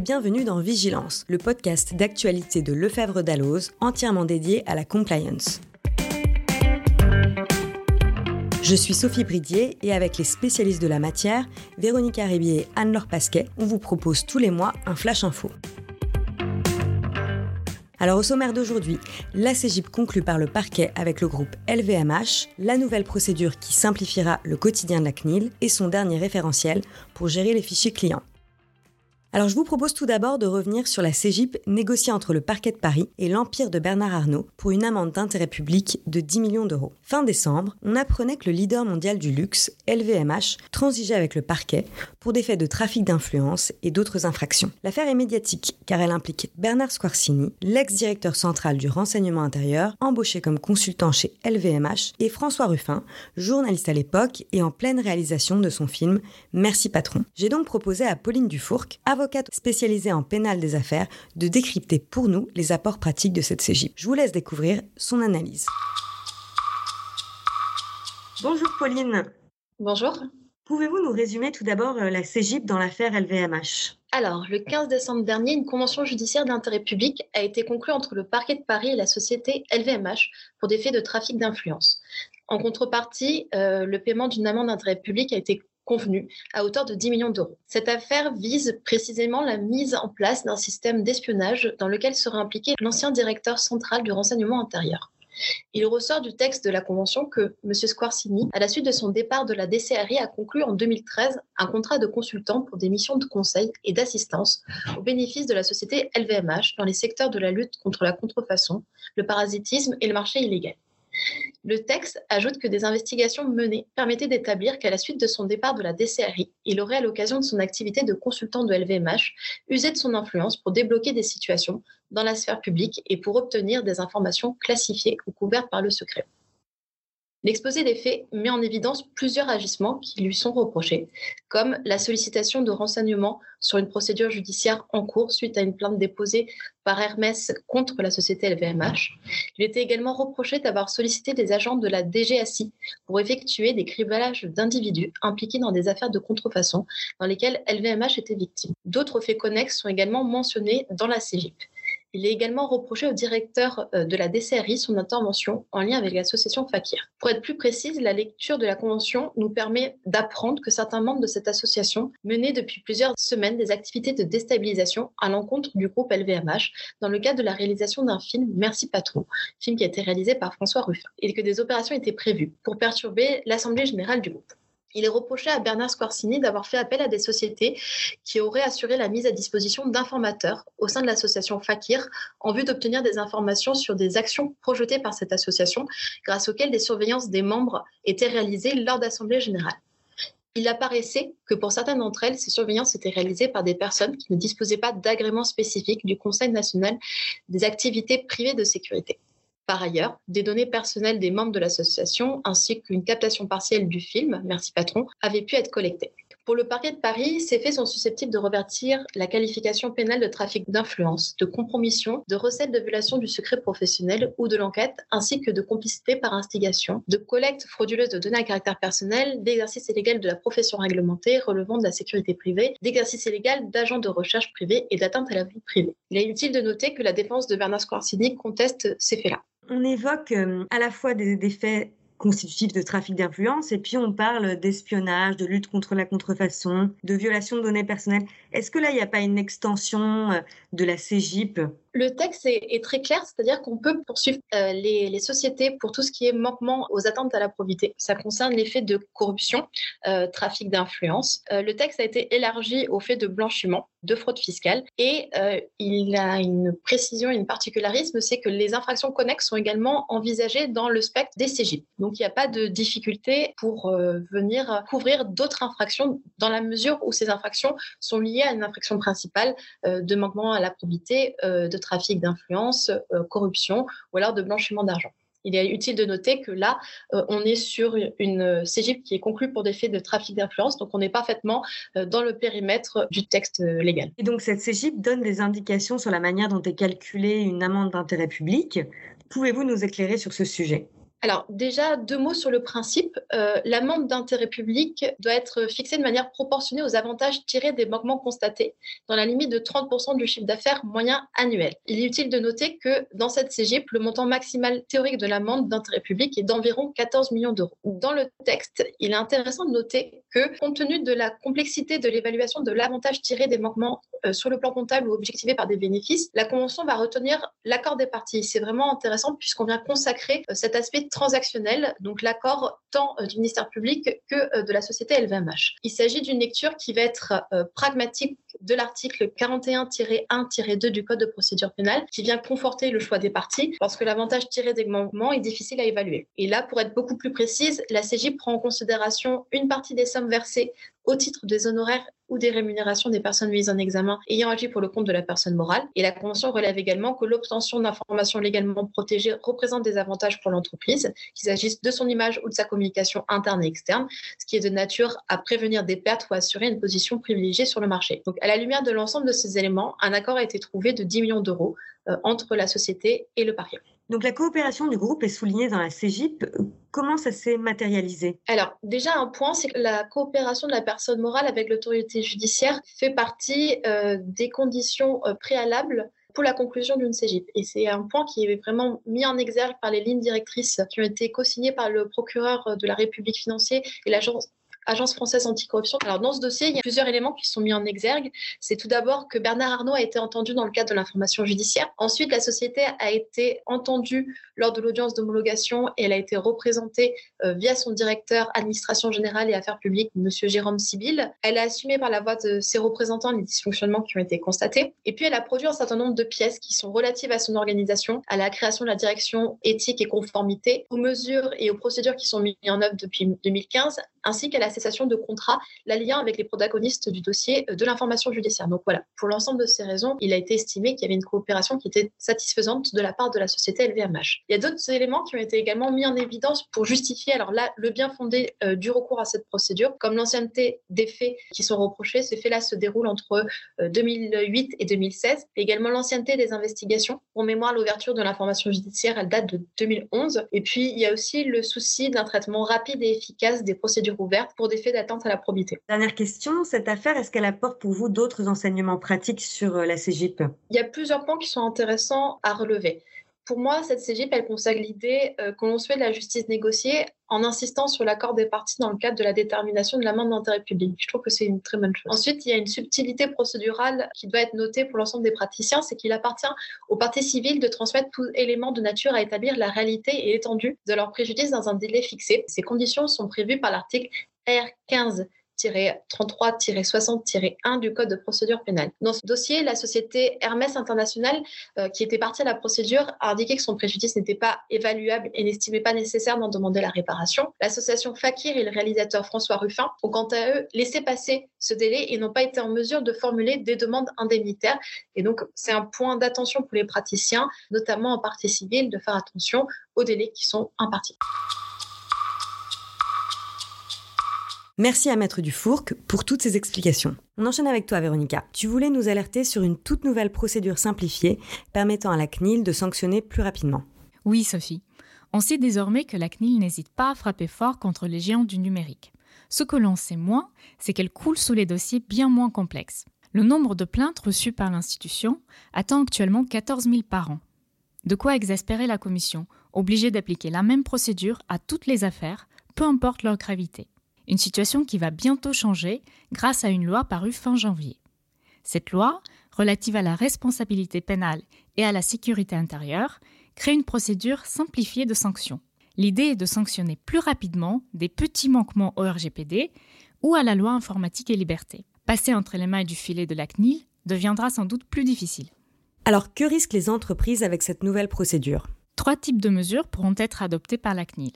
bienvenue dans Vigilance, le podcast d'actualité de Lefebvre Dalloz, entièrement dédié à la compliance. Je suis Sophie Bridier et avec les spécialistes de la matière, Véronique Ribier et Anne-Laure Pasquet, on vous propose tous les mois un flash info. Alors au sommaire d'aujourd'hui, la CGIP conclut par le parquet avec le groupe LVMH, la nouvelle procédure qui simplifiera le quotidien de la CNIL et son dernier référentiel pour gérer les fichiers clients. Alors je vous propose tout d'abord de revenir sur la CGIP négociée entre le parquet de Paris et l'Empire de Bernard Arnault pour une amende d'intérêt public de 10 millions d'euros. Fin décembre, on apprenait que le leader mondial du luxe, LVMH, transigeait avec le parquet pour des faits de trafic d'influence et d'autres infractions. L'affaire est médiatique car elle implique Bernard Squarcini, l'ex-directeur central du renseignement intérieur, embauché comme consultant chez LVMH, et François Ruffin, journaliste à l'époque et en pleine réalisation de son film Merci patron. J'ai donc proposé à Pauline Dufourc, avocate spécialisée en pénal des affaires, de décrypter pour nous les apports pratiques de cette CGIP. Je vous laisse découvrir son analyse. Bonjour Pauline. Bonjour. Pouvez-vous nous résumer tout d'abord euh, la CGIP dans l'affaire LVMH alors, le 15 décembre dernier, une convention judiciaire d'intérêt public a été conclue entre le parquet de Paris et la société LVMH pour des faits de trafic d'influence. En contrepartie, euh, le paiement d'une amende d'intérêt public a été convenu à hauteur de 10 millions d'euros. Cette affaire vise précisément la mise en place d'un système d'espionnage dans lequel serait impliqué l'ancien directeur central du renseignement intérieur. Il ressort du texte de la Convention que M. Squarcini, à la suite de son départ de la DCRI, a conclu en 2013 un contrat de consultant pour des missions de conseil et d'assistance au bénéfice de la société LVMH dans les secteurs de la lutte contre la contrefaçon, le parasitisme et le marché illégal. Le texte ajoute que des investigations menées permettaient d'établir qu'à la suite de son départ de la DCRI, il aurait, à l'occasion de son activité de consultant de LVMH, usé de son influence pour débloquer des situations dans la sphère publique et pour obtenir des informations classifiées ou couvertes par le secret. L'exposé des faits met en évidence plusieurs agissements qui lui sont reprochés, comme la sollicitation de renseignements sur une procédure judiciaire en cours suite à une plainte déposée par Hermès contre la société LVMH. Il était également reproché d'avoir sollicité des agents de la DGACI pour effectuer des cribalages d'individus impliqués dans des affaires de contrefaçon dans lesquelles LVMH était victime. D'autres faits connexes sont également mentionnés dans la CGIP. Il est également reproché au directeur euh, de la DCRI son intervention en lien avec l'association Fakir. Pour être plus précise, la lecture de la Convention nous permet d'apprendre que certains membres de cette association menaient depuis plusieurs semaines des activités de déstabilisation à l'encontre du groupe LVMH dans le cadre de la réalisation d'un film Merci Patron, film qui a été réalisé par François Ruffin, et que des opérations étaient prévues pour perturber l'Assemblée générale du groupe. Il est reproché à Bernard Squarcini d'avoir fait appel à des sociétés qui auraient assuré la mise à disposition d'informateurs au sein de l'association Fakir en vue d'obtenir des informations sur des actions projetées par cette association grâce auxquelles des surveillances des membres étaient réalisées lors d'assemblées générales. Il apparaissait que pour certaines d'entre elles, ces surveillances étaient réalisées par des personnes qui ne disposaient pas d'agrément spécifique du Conseil national des activités privées de sécurité. Par ailleurs, des données personnelles des membres de l'association ainsi qu'une captation partielle du film Merci Patron avaient pu être collectées. Pour le parquet de Paris, ces faits sont susceptibles de revertir la qualification pénale de trafic d'influence, de compromission, de recette de violation du secret professionnel ou de l'enquête, ainsi que de complicité par instigation, de collecte frauduleuse de données à caractère personnel, d'exercice illégal de la profession réglementée relevant de la sécurité privée, d'exercice illégal d'agents de recherche privés et d'atteinte à la vie privée. Il est utile de noter que la défense de Bernard Squarcini conteste ces faits-là on évoque euh, à la fois des, des faits constitutifs de trafic d'influence et puis on parle d'espionnage, de lutte contre la contrefaçon, de violation de données personnelles. Est-ce que là, il n'y a pas une extension euh, de la CGIP le texte est, très clair, c'est-à-dire qu'on peut poursuivre euh, les, sociétés pour tout ce qui est manquement aux attentes à la probité. Ça concerne les faits de corruption, euh, trafic d'influence. Euh, le texte a été élargi aux faits de blanchiment, de fraude fiscale, et il a une précision, une particularisme, c'est que les infractions connexes sont également envisagées dans le spectre des CGIP. Donc il n'y a pas de difficulté pour venir couvrir d'autres infractions dans la mesure où ces infractions sont liées à une infraction principale de manquement à la probité, trafic d'influence, euh, corruption ou alors de blanchiment d'argent. Il est utile de noter que là, euh, on est sur une CGIP qui est conclue pour des faits de trafic d'influence, donc on est parfaitement euh, dans le périmètre du texte légal. Et donc cette CGIP donne des indications sur la manière dont est calculée une amende d'intérêt public. Pouvez-vous nous éclairer sur ce sujet? Alors déjà, deux mots sur le principe. Euh, L'amende d'intérêt public doit être fixée de manière proportionnée aux avantages tirés des manquements constatés, dans la limite de 30% du chiffre d'affaires moyen annuel. Il est utile de noter que dans cette CGIP, le montant maximal théorique de l'amende d'intérêt public est d'environ 14 millions d'euros. Dans le texte, il est intéressant de noter que, compte tenu de la complexité de l'évaluation de l'avantage tiré des manquements sur le plan comptable ou objectivé par des bénéfices, la Convention va retenir l'accord des parties. C'est vraiment intéressant puisqu'on vient consacrer euh, cet aspect transactionnel, donc l'accord tant euh, du ministère public que de la société LVMH. Il s'agit d'une lecture qui va être pragmatique de l'article 41-1-2 du Code de procédure pénale qui vient conforter le choix des parties parce que l'avantage tiré des manquements est difficile à évaluer. Et là, pour être beaucoup plus précise, la CJ prend en considération une partie des sommes versées au titre des honoraires ou des rémunérations des personnes mises en examen ayant agi pour le compte de la personne morale. Et la Convention relève également que l'obtention d'informations légalement protégées représente des avantages pour l'entreprise, qu'il s'agisse de son image ou de sa communication interne et externe, ce qui est de nature à prévenir des pertes ou assurer une position privilégiée sur le marché. Donc, à la lumière de l'ensemble de ces éléments, un accord a été trouvé de 10 millions d'euros euh, entre la société et le parieur. Donc la coopération du groupe est soulignée dans la CGIP. Comment ça s'est matérialisé? Alors déjà un point, c'est que la coopération de la personne morale avec l'autorité judiciaire fait partie euh, des conditions euh, préalables pour la conclusion d'une CGIP. Et c'est un point qui est vraiment mis en exergue par les lignes directrices qui ont été co-signées par le procureur de la République financier et l'agence Agence française anticorruption. Alors dans ce dossier, il y a plusieurs éléments qui sont mis en exergue. C'est tout d'abord que Bernard Arnault a été entendu dans le cadre de l'information judiciaire. Ensuite, la société a été entendue lors de l'audience d'homologation et elle a été représentée euh, via son directeur administration générale et affaires publiques, Monsieur Jérôme Sibyl. Elle a assumé par la voix de ses représentants les dysfonctionnements qui ont été constatés. Et puis, elle a produit un certain nombre de pièces qui sont relatives à son organisation, à la création de la direction éthique et conformité, aux mesures et aux procédures qui sont mises en œuvre depuis 2015, ainsi qu'à la cessation de contrat, la lien avec les protagonistes du dossier euh, de l'information judiciaire. Donc voilà, pour l'ensemble de ces raisons, il a été estimé qu'il y avait une coopération qui était satisfaisante de la part de la société LVMH. Il y a d'autres éléments qui ont été également mis en évidence pour justifier alors là le bien fondé euh, du recours à cette procédure, comme l'ancienneté des faits qui sont reprochés. Ces faits-là se déroulent entre 2008 euh, et 2016, et également l'ancienneté des investigations. Pour mémoire, l'ouverture de l'information judiciaire, elle date de 2011. Et puis il y a aussi le souci d'un traitement rapide et efficace des procédures pour des faits d'attente à la probité. Dernière question, cette affaire, est-ce qu'elle apporte pour vous d'autres enseignements pratiques sur euh, la CGIP Il y a plusieurs points qui sont intéressants à relever. Pour moi, cette CGIP, elle consacre l'idée euh, que l'on souhaite la justice négociée en insistant sur l'accord des parties dans le cadre de la détermination de l'amende d'intérêt public. Je trouve que c'est une très bonne chose. Ensuite, il y a une subtilité procédurale qui doit être notée pour l'ensemble des praticiens, c'est qu'il appartient aux parties civiles de transmettre tout élément de nature à établir la réalité et l'étendue de leur préjudice dans un délai fixé. Ces conditions sont prévues par l'article R15 33-60-1 du Code de procédure pénale. Dans ce dossier, la société Hermès International, euh, qui était partie à la procédure, a indiqué que son préjudice n'était pas évaluable et n'estimait pas nécessaire d'en demander la réparation. L'association Fakir et le réalisateur François Ruffin ont quant à eux laissé passer ce délai et n'ont pas été en mesure de formuler des demandes indemnitaires. Et donc, c'est un point d'attention pour les praticiens, notamment en partie civile, de faire attention aux délais qui sont impartis. Merci à Maître Dufourc pour toutes ces explications. On enchaîne avec toi, Véronica. Tu voulais nous alerter sur une toute nouvelle procédure simplifiée permettant à la CNIL de sanctionner plus rapidement. Oui, Sophie. On sait désormais que la CNIL n'hésite pas à frapper fort contre les géants du numérique. Ce que l'on sait moins, c'est qu'elle coule sous les dossiers bien moins complexes. Le nombre de plaintes reçues par l'institution atteint actuellement 14 000 par an. De quoi exaspérer la commission, obligée d'appliquer la même procédure à toutes les affaires, peu importe leur gravité. Une situation qui va bientôt changer grâce à une loi parue fin janvier. Cette loi, relative à la responsabilité pénale et à la sécurité intérieure, crée une procédure simplifiée de sanctions. L'idée est de sanctionner plus rapidement des petits manquements au RGPD ou à la loi informatique et liberté. Passer entre les mains du filet de la CNIL deviendra sans doute plus difficile. Alors que risquent les entreprises avec cette nouvelle procédure? Trois types de mesures pourront être adoptées par la CNIL.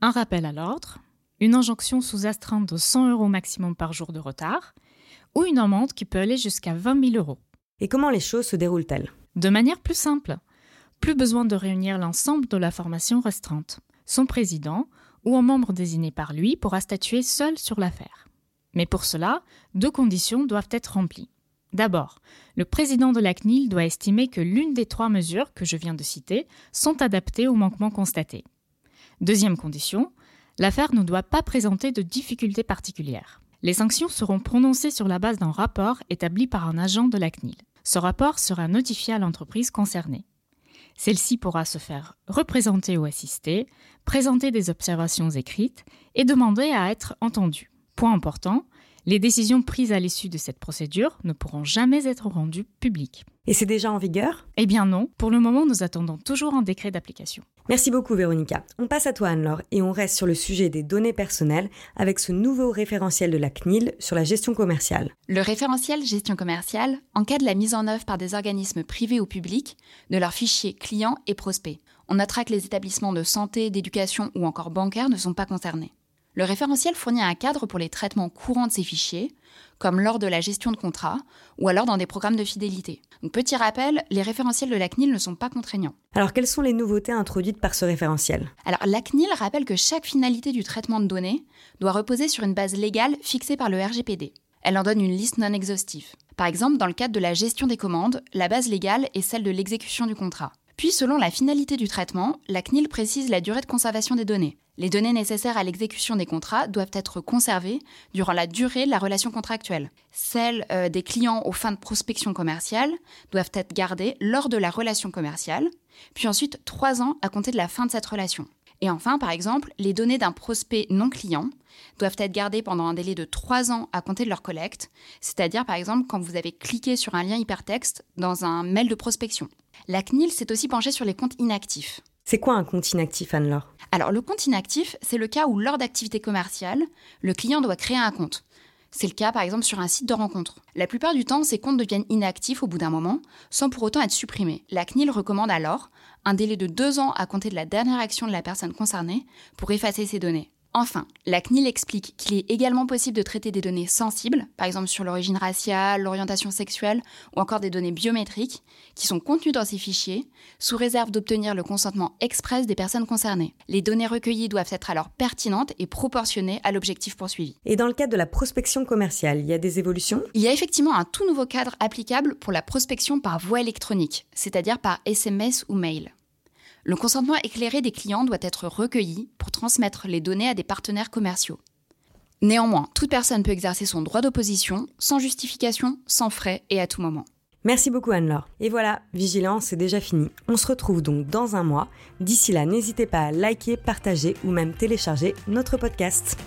Un rappel à l'ordre, une injonction sous astreinte de 100 euros maximum par jour de retard, ou une amende qui peut aller jusqu'à 20 000 euros. Et comment les choses se déroulent-elles? De manière plus simple. Plus besoin de réunir l'ensemble de la formation restreinte. Son président ou un membre désigné par lui pourra statuer seul sur l'affaire. Mais pour cela, deux conditions doivent être remplies. D'abord, le président de la CNIL doit estimer que l'une des trois mesures que je viens de citer sont adaptées aux manquements constatés. Deuxième condition, l'affaire ne doit pas présenter de difficultés particulières. Les sanctions seront prononcées sur la base d'un rapport établi par un agent de la CNIL. Ce rapport sera notifié à l'entreprise concernée. Celle-ci pourra se faire représenter ou assister, présenter des observations écrites et demander à être entendue. Point important, les décisions prises à l'issue de cette procédure ne pourront jamais être rendues publiques. Et c'est déjà en vigueur? Eh bien non, pour le moment nous attendons toujours un décret d'application. Merci beaucoup Véronica. On passe à toi Anne-Laure et on reste sur le sujet des données personnelles avec ce nouveau référentiel de la CNIL sur la gestion commerciale. Le référentiel gestion commerciale encadre la mise en œuvre par des organismes privés ou publics de leurs fichiers clients et prospects. On notera que les établissements de santé, d'éducation ou encore bancaires ne sont pas concernés. Le référentiel fournit un cadre pour les traitements courants de ces fichiers, comme lors de la gestion de contrats ou alors dans des programmes de fidélité. petit rappel, les référentiels de la CNIL ne sont pas contraignants. Alors quelles sont les nouveautés introduites par ce référentiel? Alors la CNIL rappelle que chaque finalité du traitement de données doit reposer sur une base légale fixée par le RGPD. Elle en donne une liste non exhaustive. Par exemple, dans le cadre de la gestion des commandes, la base légale est celle de l'exécution du contrat. Puis, selon la finalité du traitement, la CNIL précise la durée de conservation des données. Les données nécessaires à l'exécution des contrats doivent être conservées durant la durée de la relation contractuelle. Celles euh, des clients aux fins de prospection commerciale doivent être gardées lors de la relation commerciale, puis ensuite trois ans à compter de la fin de cette relation. Et enfin, par exemple, les données d'un prospect non client doivent être gardées pendant un délai de trois ans à compter de leur collecte, c'est-à-dire par exemple quand vous avez cliqué sur un lien hypertexte dans un mail de prospection. La CNIL s'est aussi penchée sur les comptes inactifs. C'est quoi un compte inactif, Anne-Laure? Alors, le compte inactif, c'est le cas où, lors d'activités commerciales, le client doit créer un compte. C'est le cas, par exemple, sur un site de rencontre. La plupart du temps, ces comptes deviennent inactifs au bout d'un moment, sans pour autant être supprimés. La CNIL recommande alors un délai de deux ans à compter de la dernière action de la personne concernée pour effacer ces données. Enfin, la CNIL explique qu'il est également possible de traiter des données sensibles, par exemple sur l'origine raciale, l'orientation sexuelle ou encore des données biométriques, qui sont contenues dans ces fichiers, sous réserve d'obtenir le consentement express des personnes concernées. Les données recueillies doivent être alors pertinentes et proportionnées à l'objectif poursuivi. Et dans le cadre de la prospection commerciale, il y a des évolutions? Il y a effectivement un tout nouveau cadre applicable pour la prospection par voie électronique, c'est-à-dire par SMS ou mail. Le consentement éclairé des clients doit être recueilli pour transmettre les données à des partenaires commerciaux. Néanmoins, toute personne peut exercer son droit d'opposition sans justification, sans frais et à tout moment. Merci beaucoup Anne-Laure. Et voilà, Vigilance, c'est déjà fini. On se retrouve donc dans un mois. D'ici là, n'hésitez pas à liker, partager ou même télécharger notre podcast.